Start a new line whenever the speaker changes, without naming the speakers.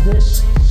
this?